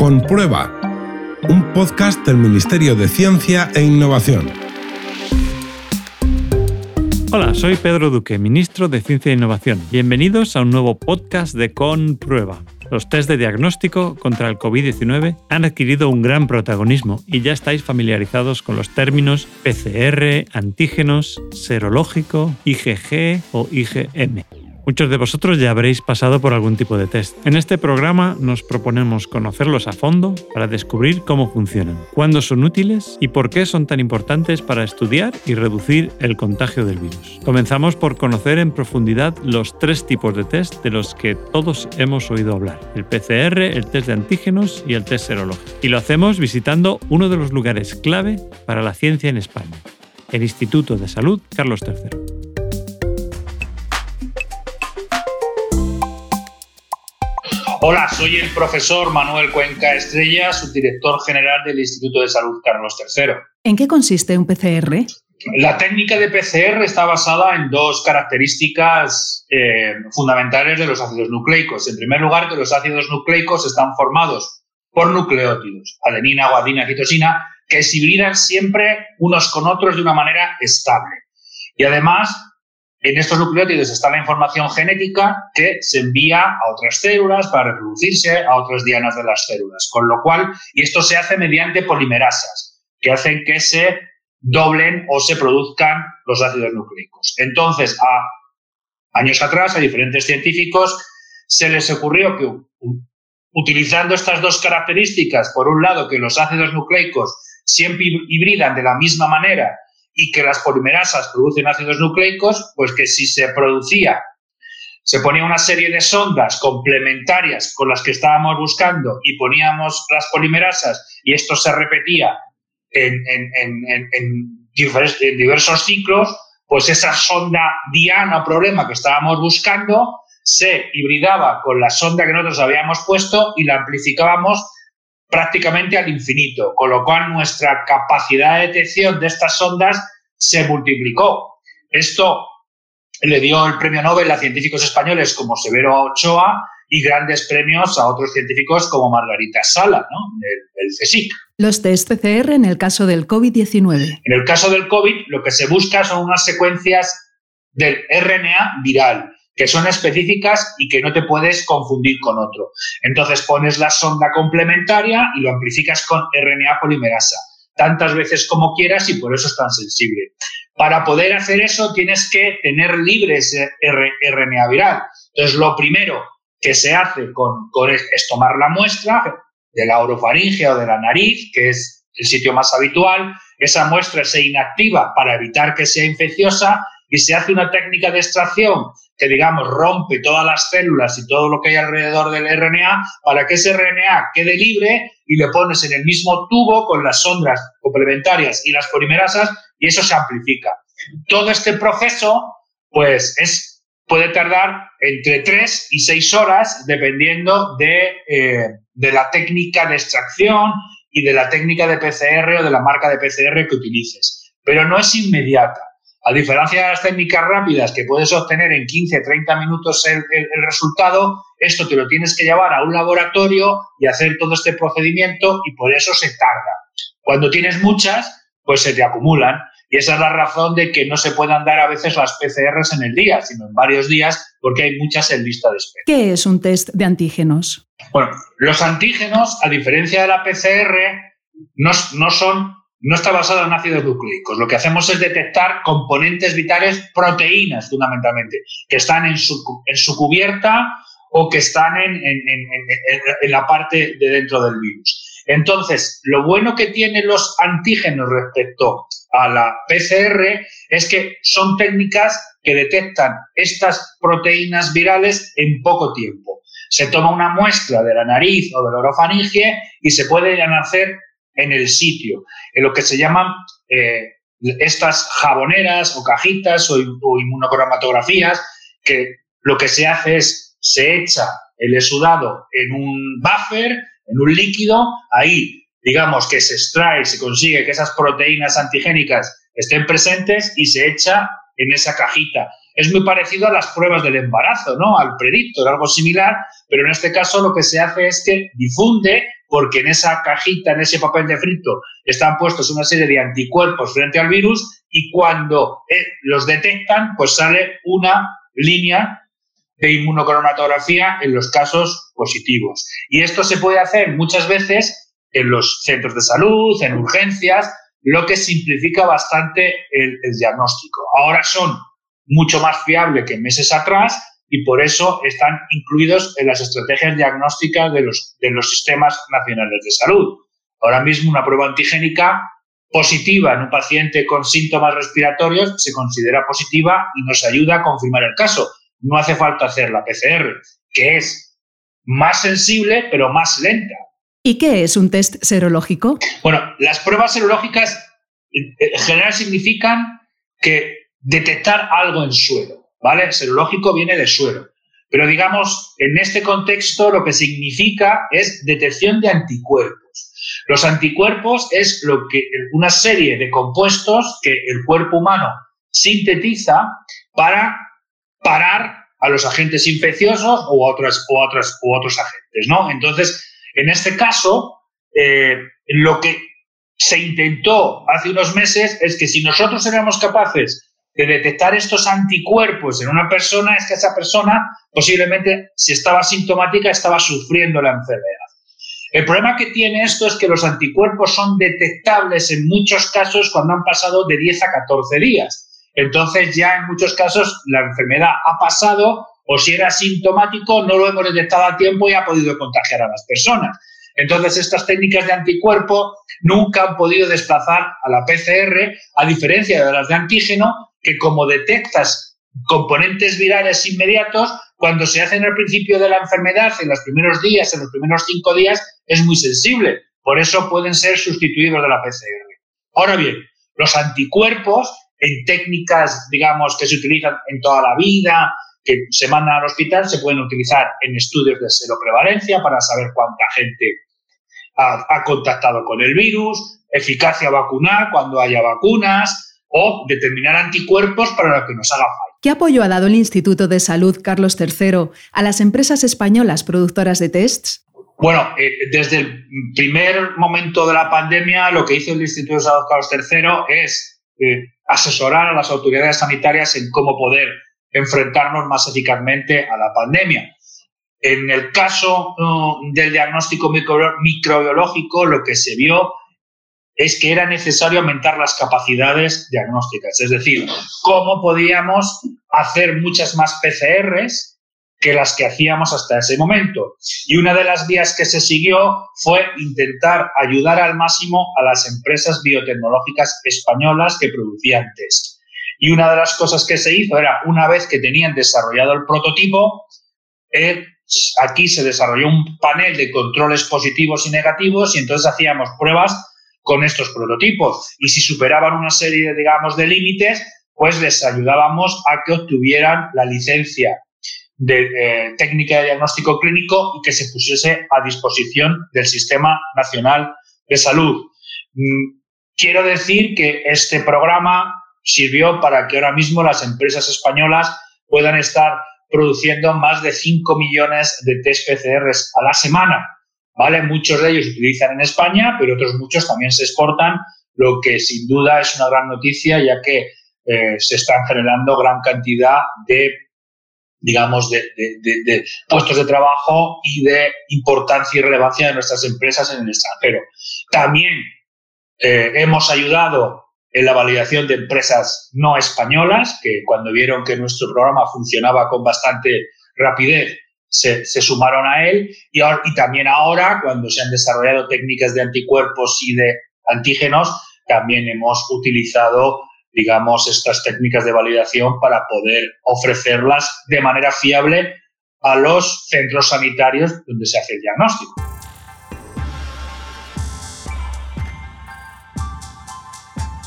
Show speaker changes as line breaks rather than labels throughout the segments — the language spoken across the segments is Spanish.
Comprueba, un podcast del Ministerio de Ciencia e Innovación.
Hola, soy Pedro Duque, ministro de Ciencia e Innovación. Bienvenidos a un nuevo podcast de Comprueba. Los test de diagnóstico contra el COVID-19 han adquirido un gran protagonismo y ya estáis familiarizados con los términos PCR, antígenos, serológico, IgG o IgM. Muchos de vosotros ya habréis pasado por algún tipo de test. En este programa nos proponemos conocerlos a fondo para descubrir cómo funcionan, cuándo son útiles y por qué son tan importantes para estudiar y reducir el contagio del virus. Comenzamos por conocer en profundidad los tres tipos de test de los que todos hemos oído hablar, el PCR, el test de antígenos y el test serológico. Y lo hacemos visitando uno de los lugares clave para la ciencia en España, el Instituto de Salud Carlos III.
Hola, soy el profesor Manuel Cuenca Estrella, subdirector general del Instituto de Salud Carlos III.
¿En qué consiste un PCR?
La técnica de PCR está basada en dos características eh, fundamentales de los ácidos nucleicos. En primer lugar, que los ácidos nucleicos están formados por nucleótidos, adenina, guadina, citosina, que se hibridan siempre unos con otros de una manera estable. Y además, en estos nucleótidos está la información genética que se envía a otras células para reproducirse a otras dianas de las células. Con lo cual, y esto se hace mediante polimerasas, que hacen que se doblen o se produzcan los ácidos nucleicos. Entonces, a años atrás, a diferentes científicos se les ocurrió que utilizando estas dos características, por un lado, que los ácidos nucleicos siempre hibridan de la misma manera y que las polimerasas producen ácidos nucleicos, pues que si se producía, se ponía una serie de sondas complementarias con las que estábamos buscando y poníamos las polimerasas y esto se repetía en, diversos ciclos, pues esa sonda diana problema que estábamos buscando se hibridaba con la sonda que nosotros habíamos puesto y la amplificábamos prácticamente al infinito, con lo cual nuestra capacidad de detección de estas sondas se multiplicó. Esto le dio el premio Nobel a científicos españoles como Severo Ochoa y grandes premios a otros científicos como Margarita Sala, ¿no? el, CSIC.
Los test PCR en el caso del COVID-19.
En el caso del COVID, lo que se busca son unas secuencias del RNA viral que son específicas y que no te puedes confundir con otro. Entonces pones la sonda complementaria y lo amplificas con RNA polimerasa tantas veces como quieras y por eso es tan sensible. Para poder hacer eso tienes que tener libre ese RNA viral. Entonces lo primero que se hace con, con es, es tomar la muestra de la orofaringe o de la nariz, que es el sitio más habitual, esa muestra se inactiva para evitar que sea infecciosa y se hace una técnica de extracción que, digamos, rompe todas las células y todo lo que hay alrededor del RNA para que ese RNA quede libre y le pones en el mismo tubo con las sondas complementarias y las polimerasas y eso se amplifica. Todo este proceso, pues, es, puede tardar entre 3 y 6 horas dependiendo de, eh, de la técnica de extracción y de la técnica de PCR o de la marca de PCR que utilices. Pero no es inmediata. A diferencia de las técnicas rápidas que puedes obtener en 15, 30 minutos el, resultado, esto te lo tienes que llevar a un laboratorio y hacer todo este procedimiento y por eso se tarda. Cuando tienes muchas, pues se te acumulan. Y esa es la razón de que no se puedan dar a veces las PCRs en el día, sino en varios días, porque hay muchas en lista de espera.
¿Qué es un test de antígenos?
Bueno, los antígenos, a diferencia de la PCR, no, no son no está basado en ácidos nucleicos. Lo que hacemos es detectar componentes vitales, proteínas fundamentalmente, que están en su, en su cubierta o que están en, en, en, la parte de dentro del virus. Entonces, lo bueno que tienen los antígenos respecto a la PCR es que son técnicas que detectan estas proteínas virales en poco tiempo. Se toma una muestra de la nariz o de la orofaringe y se pueden hacer en el sitio, en lo que se llaman eh, estas jaboneras o cajitas o, inmunocromatografías, que lo que se hace es se echa el exudado en un buffer, en un líquido, ahí digamos que se extrae, se consigue que esas proteínas antigénicas estén presentes y se echa en esa cajita. es muy parecido a las pruebas del embarazo, ¿no? Al predictor, algo similar, pero en este caso lo que se hace es que difunde, porque en esa cajita, en ese papel de frito, están puestos una serie de anticuerpos frente al virus y cuando eh, los detectan, pues sale una línea de inmunocromatografía en los casos positivos. Y esto se puede hacer muchas veces en los centros de salud, en urgencias, lo que simplifica bastante el, diagnóstico. Ahora son mucho más fiables que meses atrás y por eso están incluidos en las estrategias diagnósticas de los, de los sistemas nacionales de salud. Ahora mismo una prueba antigénica positiva en un paciente con síntomas respiratorios se considera positiva y nos ayuda a confirmar el caso. No hace falta hacer la PCR, que es más sensible pero más lenta.
¿Y qué es un test serológico?
Bueno, las pruebas serológicas en general significan que detectar algo en suero, ¿vale? Serológico viene de suero. Pero digamos, en este contexto lo que significa es detección de anticuerpos. Los anticuerpos es lo que una serie de compuestos que el cuerpo humano sintetiza para parar a los agentes infecciosos u, otras, u, otras, u otros agentes, ¿no? Entonces, en este caso, eh, lo que se intentó hace unos meses es que si nosotros éramos capaces de detectar estos anticuerpos en una persona, es que esa persona posiblemente, si estaba sintomática, estaba sufriendo la enfermedad. El problema que tiene esto es que los anticuerpos son detectables en muchos casos cuando han pasado de 10 a 14 días. Entonces ya en muchos casos la enfermedad ha pasado o si era sintomático no lo hemos detectado a tiempo y ha podido contagiar a las personas. Entonces estas técnicas de anticuerpo nunca han podido desplazar a la PCR, a diferencia de las de antígeno, que como detectas componentes virales inmediatos, cuando se hacen al principio de la enfermedad, en los primeros días, en los primeros cinco días, es muy sensible. Por eso pueden ser sustituidos de la PCR. Ahora bien, los anticuerpos en técnicas, digamos, que se utilizan en toda la vida, que se mandan al hospital, se pueden utilizar en estudios de seroprevalencia para saber cuánta gente ha, ha contactado con el virus, eficacia vacunal cuando haya vacunas o determinar anticuerpos para lo que nos haga falta.
¿Qué apoyo ha dado el Instituto de Salud Carlos III a las empresas españolas productoras de tests?
Bueno, eh, desde el primer momento de la pandemia, lo que hizo el Instituto de Salud Carlos III es eh, asesorar a las autoridades sanitarias en cómo poder enfrentarnos más eficazmente a la pandemia. En el caso uh, del diagnóstico microbiológico, lo que se vio es que era necesario aumentar las capacidades diagnósticas, es decir, cómo podíamos hacer muchas más PCRs que las que hacíamos hasta ese momento. Y una de las vías que se siguió fue intentar ayudar al máximo a las empresas biotecnológicas españolas que producían test. Y una de las cosas que se hizo era, una vez que tenían desarrollado el prototipo, eh, aquí se desarrolló un panel de controles positivos y negativos y entonces hacíamos pruebas con estos prototipos. Y si superaban una serie, digamos, de límites, pues les ayudábamos a que obtuvieran la licencia de eh, técnica de diagnóstico clínico y que se pusiese a disposición del Sistema Nacional de Salud. Mm, quiero decir que este programa sirvió para que ahora mismo las empresas españolas puedan estar produciendo más de 5 millones de test PCRs a la semana. ¿vale? Muchos de ellos se utilizan en España, pero otros muchos también se exportan, lo que sin duda es una gran noticia, ya que eh, se están generando gran cantidad de digamos, de, puestos de trabajo y de importancia y relevancia de nuestras empresas en el extranjero. También eh, hemos ayudado en la validación de empresas no españolas, que cuando vieron que nuestro programa funcionaba con bastante rapidez, se, sumaron a él. Y, y también ahora, cuando se han desarrollado técnicas de anticuerpos y de antígenos, también hemos utilizado, digamos, estas técnicas de validación para poder ofrecerlas de manera fiable a los centros sanitarios donde se hace el diagnóstico.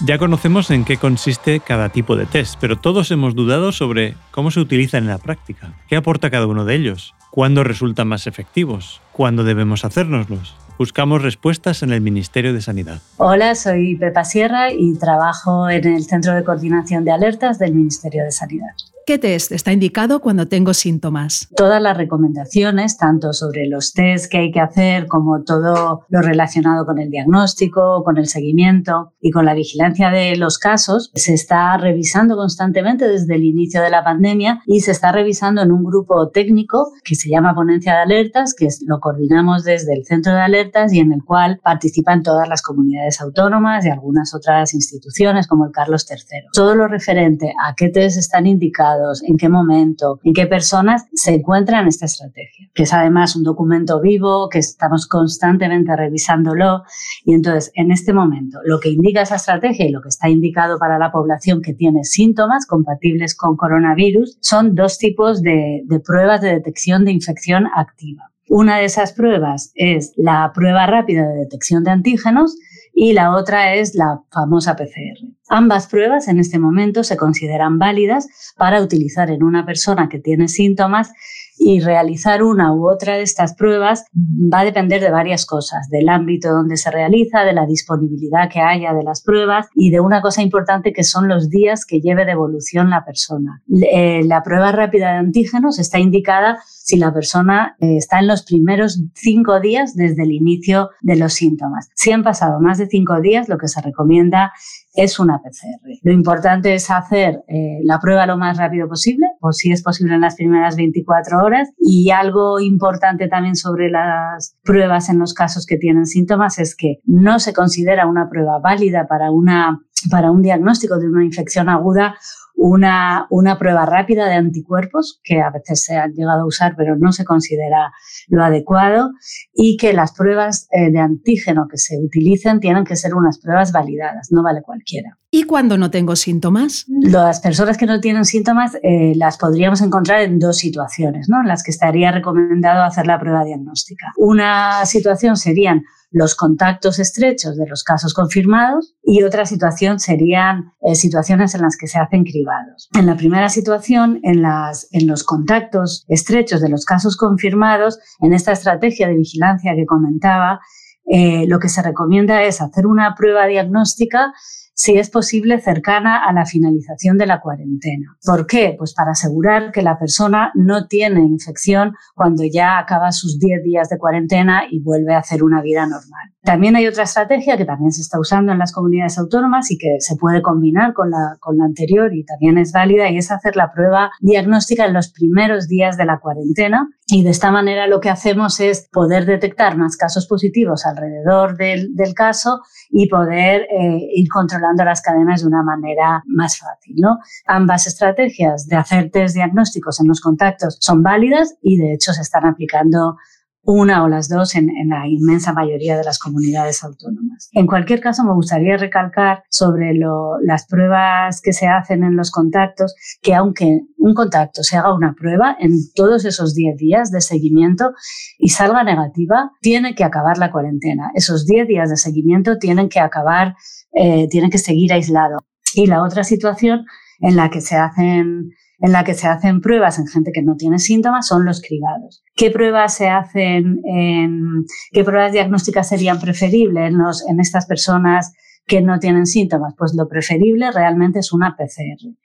Ya conocemos en qué consiste cada tipo de test, pero todos hemos dudado sobre cómo se utilizan en la práctica. ¿Qué aporta cada uno de ellos? ¿Cuándo resultan más efectivos? ¿Cuándo debemos hacérnoslos? Buscamos respuestas en el Ministerio de Sanidad.
Hola, soy Pepa Sierra y trabajo en el Centro de Coordinación de Alertas del Ministerio de Sanidad.
¿Qué test está indicado cuando tengo síntomas?
Todas las recomendaciones, tanto sobre los test que hay que hacer como todo lo relacionado con el diagnóstico, con el seguimiento y con la vigilancia de los casos, se está revisando constantemente desde el inicio de la pandemia y se está revisando en un grupo técnico que se llama Ponencia de Alertas, que lo coordinamos desde el Centro de Alertas y en el cual participan todas las comunidades autónomas y algunas otras instituciones como el Carlos III. Todo lo referente a qué test están indicados en qué momento, en qué personas se encuentran esta estrategia, que es además un documento vivo, que estamos constantemente revisándolo y entonces en este momento lo que indica esa estrategia y lo que está indicado para la población que tiene síntomas compatibles con coronavirus son dos tipos de, de pruebas de detección de infección activa. Una de esas pruebas es la prueba rápida de detección de antígenos y la otra es la famosa PCR. Ambas pruebas en este momento se consideran válidas para utilizar en una persona que tiene síntomas y realizar una u otra de estas pruebas va a depender de varias cosas, del ámbito donde se realiza, de la disponibilidad que haya de las pruebas y de una cosa importante que son los días que lleve de evolución la persona. Eh, la prueba rápida de antígenos está indicada si la persona eh, está en los primeros cinco días desde el inicio de los síntomas. Si han pasado más de cinco días, lo que se recomienda es una PCR. Lo importante es hacer eh, la prueba lo más rápido posible, o si es posible en las primeras 24 horas. Y algo importante también sobre las pruebas en los casos que tienen síntomas es que no se considera una prueba válida para, una, para un diagnóstico de una infección aguda una, una prueba rápida de anticuerpos, que a veces se han llegado a usar, pero no se considera lo adecuado, y que las pruebas eh, de antígeno que se utilicen tienen que ser unas pruebas validadas, no vale cualquiera.
¿Y cuando no tengo síntomas?
Las personas que no tienen síntomas eh, las podríamos encontrar en dos situaciones, ¿no? en las que estaría recomendado hacer la prueba diagnóstica. Una situación serían los contactos estrechos de los casos confirmados y otra situación serían eh, situaciones en las que se hacen cribados. En la primera situación, en, las, en los contactos estrechos de los casos confirmados, en esta estrategia de vigilancia que comentaba, eh, lo que se recomienda es hacer una prueba diagnóstica si es posible, cercana a la finalización de la cuarentena. ¿Por qué? Pues para asegurar que la persona no tiene infección cuando ya acaba sus 10 días de cuarentena y vuelve a hacer una vida normal. También hay otra estrategia que también se está usando en las comunidades autónomas y que se puede combinar con la, con la anterior y también es válida y es hacer la prueba diagnóstica en los primeros días de la cuarentena y de esta manera lo que hacemos es poder detectar más casos positivos alrededor del, del caso y poder eh, ir controlando las cadenas de una manera más fácil. ¿no? Ambas estrategias de hacer test diagnósticos en los contactos son válidas y de hecho se están aplicando una o las dos en, la inmensa mayoría de las comunidades autónomas. En cualquier caso, me gustaría recalcar sobre las pruebas que se hacen en los contactos, que aunque un contacto se haga una prueba en todos esos 10 días de seguimiento y salga negativa, tiene que acabar la cuarentena. Esos 10 días de seguimiento tienen que acabar, eh, tienen que seguir aislado. Y la otra situación en la que se hacen en la que se hacen pruebas en gente que no tiene síntomas son los cribados. ¿Qué pruebas se hacen en, qué pruebas diagnósticas serían preferibles en, en estas personas que no tienen síntomas? Pues lo preferible realmente es una PCR.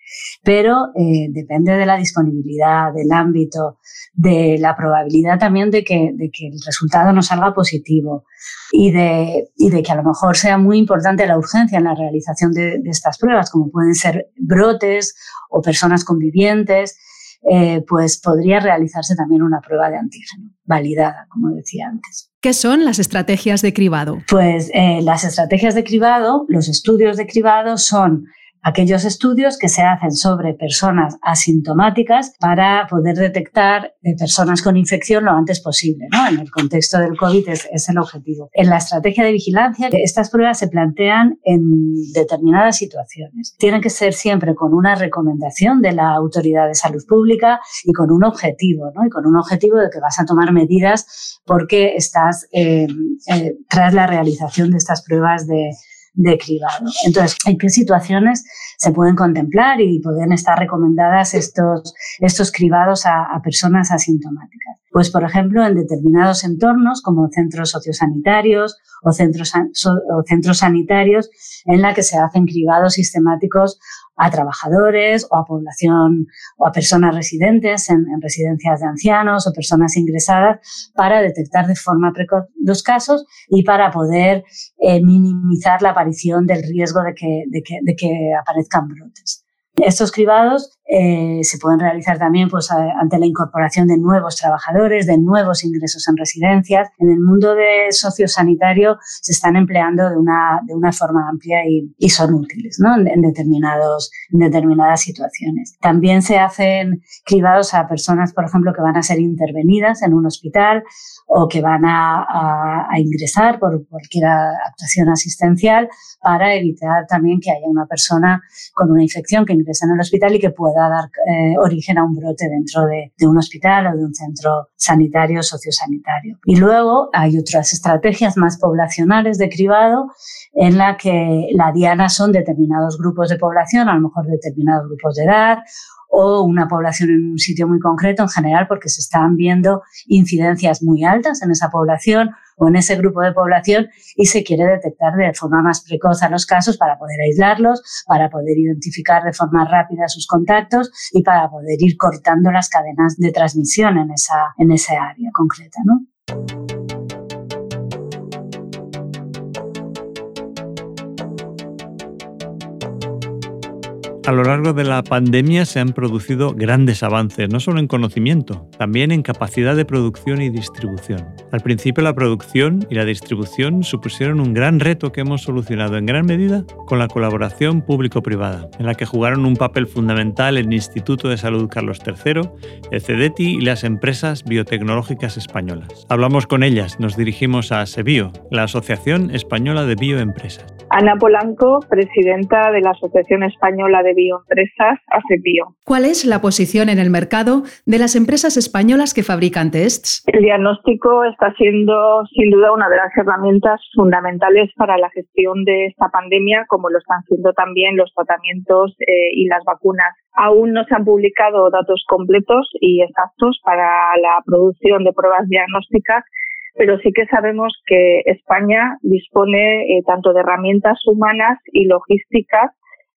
Pero eh, depende de la disponibilidad, del ámbito, de la probabilidad también de que, de que el resultado no salga positivo y de, y de que a lo mejor sea muy importante la urgencia en la realización de, de estas pruebas, como pueden ser brotes o personas convivientes. Eh, pues podría realizarse también una prueba de antígeno validada, como decía antes.
¿Qué son las estrategias de cribado?
Pues eh, las estrategias de cribado, los estudios de cribado son aquellos estudios que se hacen sobre personas asintomáticas para poder detectar eh, personas con infección lo antes posible. ¿no? En el contexto del COVID es, el objetivo. En la estrategia de vigilancia, estas pruebas se plantean en determinadas situaciones. Tienen que ser siempre con una recomendación de la autoridad de salud pública y con un objetivo, ¿no? y con un objetivo de que vas a tomar medidas porque estás eh, eh, tras la realización de estas pruebas de de cribado. Entonces, ¿en qué situaciones se pueden contemplar y pueden estar recomendadas estos, estos cribados a, personas asintomáticas? Pues, por ejemplo, en determinados entornos como centros sociosanitarios o centros, o centros sanitarios en la que se hacen cribados sistemáticos a trabajadores o a población o a personas residentes en, residencias de ancianos o personas ingresadas para detectar de forma precoz los casos y para poder eh, minimizar la aparición del riesgo de que, de que, de que aparezcan brotes. Estos cribados eh, se pueden realizar también pues, ante la incorporación de nuevos trabajadores, de nuevos ingresos en residencias. En el mundo de sociosanitario se están empleando de una, de una forma amplia y, son útiles ¿no? en, determinados, en determinadas situaciones. También se hacen cribados a personas, por ejemplo, que van a ser intervenidas en un hospital o que van a, a, ingresar por cualquier actuación asistencial para evitar también que haya una persona con una infección que ingrese en el hospital y que pueda dar eh, origen a un brote dentro de, de, un hospital o de un centro sanitario sociosanitario. Y luego hay otras estrategias más poblacionales de cribado en la que la diana son determinados grupos de población, a lo mejor determinados grupos de edad o una población en un sitio muy concreto en general porque se están viendo incidencias muy altas en esa población o en ese grupo de población y se quiere detectar de forma más precoz a los casos para poder aislarlos, para poder identificar de forma rápida sus contactos y para poder ir cortando las cadenas de transmisión en esa, en ese área concreta, ¿no?
A lo largo de la pandemia se han producido grandes avances, no solo en conocimiento, también en capacidad de producción y distribución. Al principio la producción y la distribución supusieron un gran reto que hemos solucionado en gran medida con la colaboración público-privada, en la que jugaron un papel fundamental el Instituto de Salud Carlos III, el CEDETI y las empresas biotecnológicas españolas. Hablamos con ellas, nos dirigimos a SEBIO, la Asociación Española de Bioempresas.
Ana Polanco, presidenta de la Asociación Española de Bioempresas, ACEBIO.
¿Cuál es la posición en el mercado de las empresas españolas que fabrican tests?
El diagnóstico está siendo sin duda una de las herramientas fundamentales para la gestión de esta pandemia, como lo están siendo también los tratamientos eh, y las vacunas. Aún no se han publicado datos completos y exactos para la producción de pruebas diagnósticas pero sí que sabemos que España dispone eh, tanto de herramientas humanas y logísticas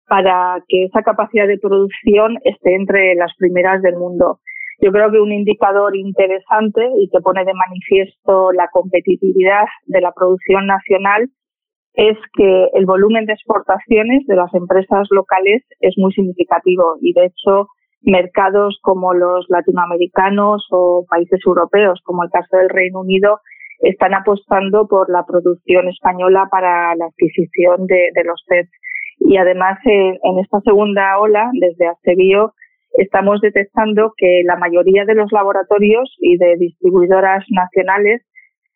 para que esa capacidad de producción esté entre las primeras del mundo. Yo creo que un indicador interesante y que pone de manifiesto la competitividad de la producción nacional es que el volumen de exportaciones de las empresas locales es muy significativo y de hecho mercados como los latinoamericanos o países europeos, como el caso del Reino Unido, están apostando por la producción española para la adquisición de, los sets. Y además, en esta segunda ola, desde Acebio, estamos detectando que la mayoría de los laboratorios y de distribuidoras nacionales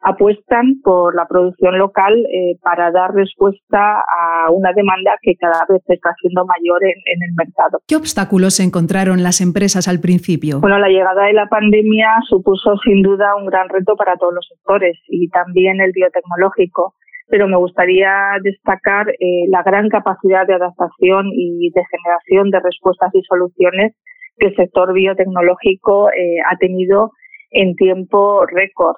apuestan por la producción local eh, para dar respuesta a una demanda que cada vez está siendo mayor en, en, el mercado.
¿Qué obstáculos encontraron las empresas al principio?
Bueno, la llegada de la pandemia supuso sin duda un gran reto para todos los sectores y también el biotecnológico pero me gustaría destacar eh, la gran capacidad de adaptación y de generación de respuestas y soluciones que el sector biotecnológico eh, ha tenido en tiempo récord.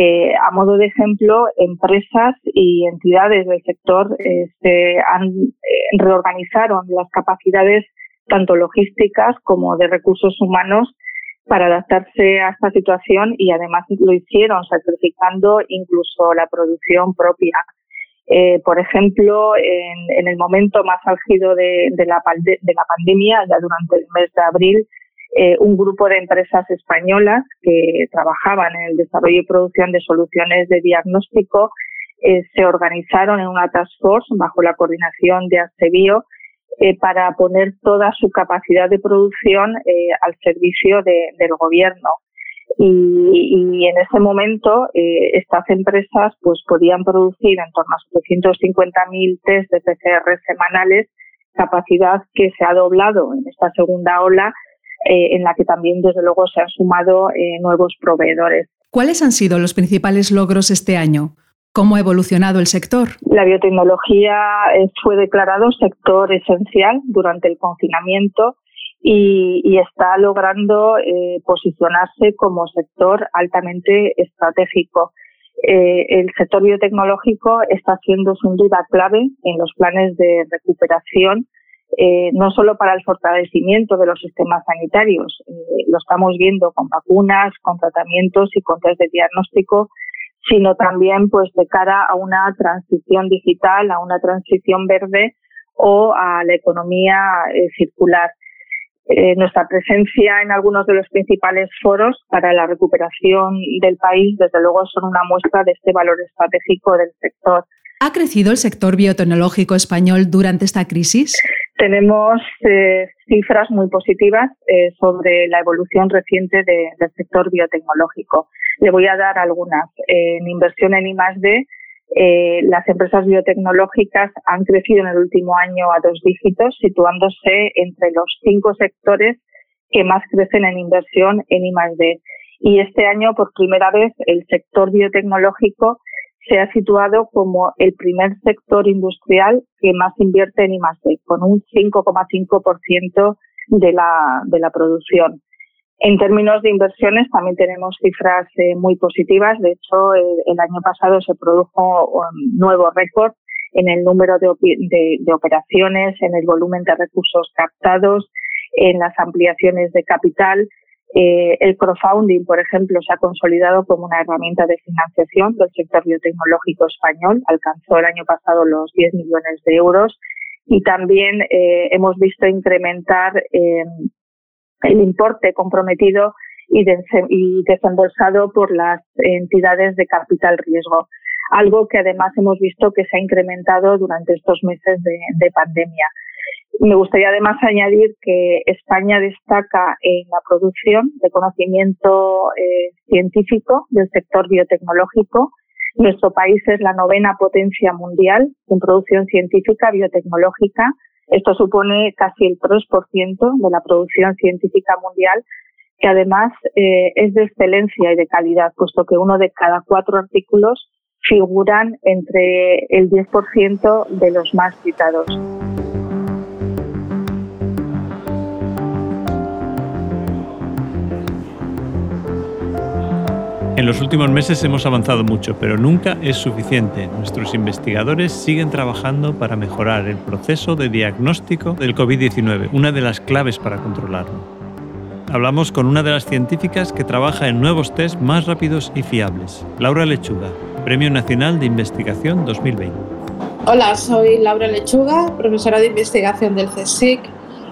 Eh, a modo de ejemplo, empresas y entidades del sector eh, se eh, reorganizaron las capacidades tanto logísticas como de recursos humanos para adaptarse a esta situación y además lo hicieron sacrificando incluso la producción propia. por ejemplo, en, el momento más álgido de la pandemia, ya durante el mes de abril, eh, un grupo de empresas españolas que trabajaban en el desarrollo y producción de soluciones de diagnóstico eh, se organizaron en una task force bajo la coordinación de Acebio eh, para poner toda su capacidad de producción al servicio del gobierno. Y, en ese momento estas empresas pues podían producir en torno a 750.000 test de PCR semanales, capacidad que se ha doblado en esta segunda ola eh, en la que también, desde luego, se han sumado eh, nuevos proveedores.
¿Cuáles han sido los principales logros este año? ¿Cómo ha evolucionado el sector?
La biotecnología eh, fue declarado sector esencial durante el confinamiento y, está logrando eh, posicionarse como sector altamente estratégico. Eh, el sector biotecnológico está siendo sin duda clave en los planes de recuperación, eh, no solo para el fortalecimiento de los sistemas sanitarios, lo estamos viendo con vacunas, con tratamientos y con test de diagnóstico, sino también pues de cara a una transición digital, a una transición verde o a la economía circular. Eh, nuestra presencia en algunos de los principales foros para la recuperación del país, desde luego, son una muestra de este valor estratégico del sector.
¿Ha crecido el sector biotecnológico español durante esta crisis?
Tenemos eh, cifras muy positivas eh, sobre la evolución reciente del sector biotecnológico. Le voy a dar algunas. en inversión en I+D eh, las empresas biotecnológicas han crecido en el último año a dos dígitos, situándose entre los cinco sectores que más crecen en inversión en I+D. Y este año, por primera vez, el sector biotecnológico se ha situado como el primer sector industrial que más invierte en I+D, con un 5,5% de la, de la producción. En términos de inversiones también tenemos cifras eh, muy positivas. De hecho, el, año pasado se produjo un nuevo récord en el número de, operaciones, en el volumen de recursos captados, en las ampliaciones de capital. Eh, el crowdfunding, por ejemplo, se ha consolidado como una herramienta de financiación del sector biotecnológico español. Alcanzó el año pasado los 10 millones de euros y también eh, hemos visto incrementar el importe comprometido y, desembolsado por las entidades de capital riesgo, algo que además hemos visto que se ha incrementado durante estos meses de, pandemia. Me gustaría además añadir que España destaca en la producción de conocimiento eh, científico del sector biotecnológico. Nuestro país es la novena potencia mundial en producción científica biotecnológica esto supone casi el 3% de la producción científica mundial, que además eh, es de excelencia y de calidad, puesto que uno de cada cuatro artículos figuran entre el 10% de los más citados.
En los últimos meses hemos avanzado mucho, pero nunca es suficiente. Nuestros investigadores siguen trabajando para mejorar el proceso de diagnóstico del COVID-19, una de las claves para controlarlo. Hablamos con una de las científicas que trabaja en nuevos test más rápidos y fiables, Laura Lechuga, Premio Nacional de Investigación 2020.
Hola, soy Laura Lechuga, profesora de investigación del CSIC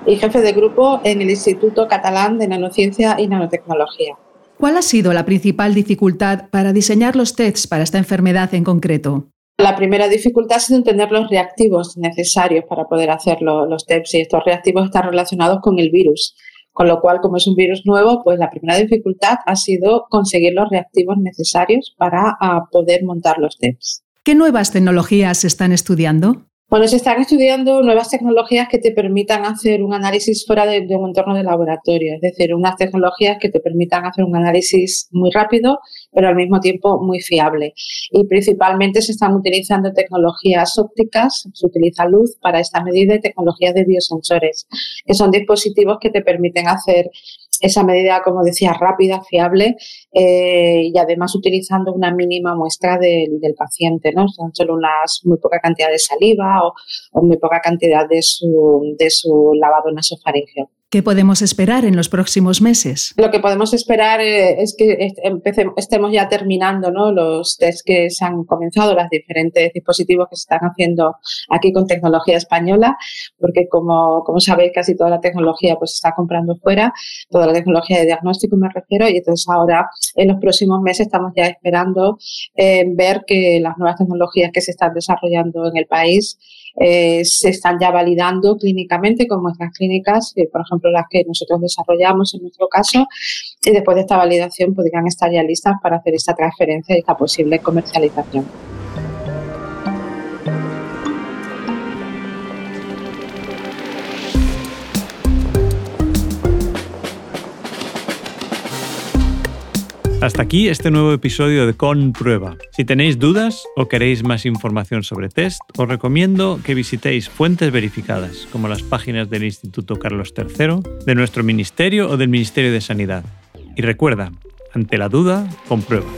y jefe de grupo en el Instituto Catalán de Nanociencia y Nanotecnología.
¿Cuál ha sido la principal dificultad para diseñar los tests para esta enfermedad en concreto?
La primera dificultad ha sido entender los reactivos necesarios para poder hacer los tests y estos reactivos están relacionados con el virus. Con lo cual, como es un virus nuevo, pues la primera dificultad ha sido conseguir los reactivos necesarios para ah, poder montar los tests.
¿Qué nuevas tecnologías se están estudiando?
Bueno, se están estudiando nuevas tecnologías que te permitan hacer un análisis fuera de, un entorno de laboratorio, es decir, unas tecnologías que te permitan hacer un análisis muy rápido, pero al mismo tiempo muy fiable. Y principalmente se están utilizando tecnologías ópticas, se utiliza luz para esta medida y tecnologías de biosensores, que son dispositivos que te permiten hacer esa medida, como decía, rápida, fiable eh, y además utilizando una mínima muestra del, paciente, ¿no? Son solo unas muy poca cantidad de saliva o, muy poca cantidad de su, de su lavado nasofaringeo.
¿Qué podemos esperar en los próximos meses?
Lo que podemos esperar eh, es que estemos ya terminando ¿no? los test que se han comenzado, los diferentes dispositivos que se están haciendo aquí con tecnología española, porque como, como sabéis, casi toda la tecnología pues, se está comprando fuera, toda la tecnología de diagnóstico me refiero, y entonces ahora en los próximos meses estamos ya esperando eh, ver que las nuevas tecnologías que se están desarrollando en el país eh, se están ya validando clínicamente con nuestras clínicas, eh, por ejemplo, las que nosotros desarrollamos en nuestro caso, y después de esta validación podrían estar ya listas para hacer esta transferencia y esta posible comercialización.
Hasta aquí este nuevo episodio de Con Prueba. Si tenéis dudas o queréis más información sobre test, os recomiendo que visitéis fuentes verificadas, como las páginas del Instituto Carlos III, de nuestro ministerio o del Ministerio de Sanidad. Y recuerda, ante la duda, comprueba.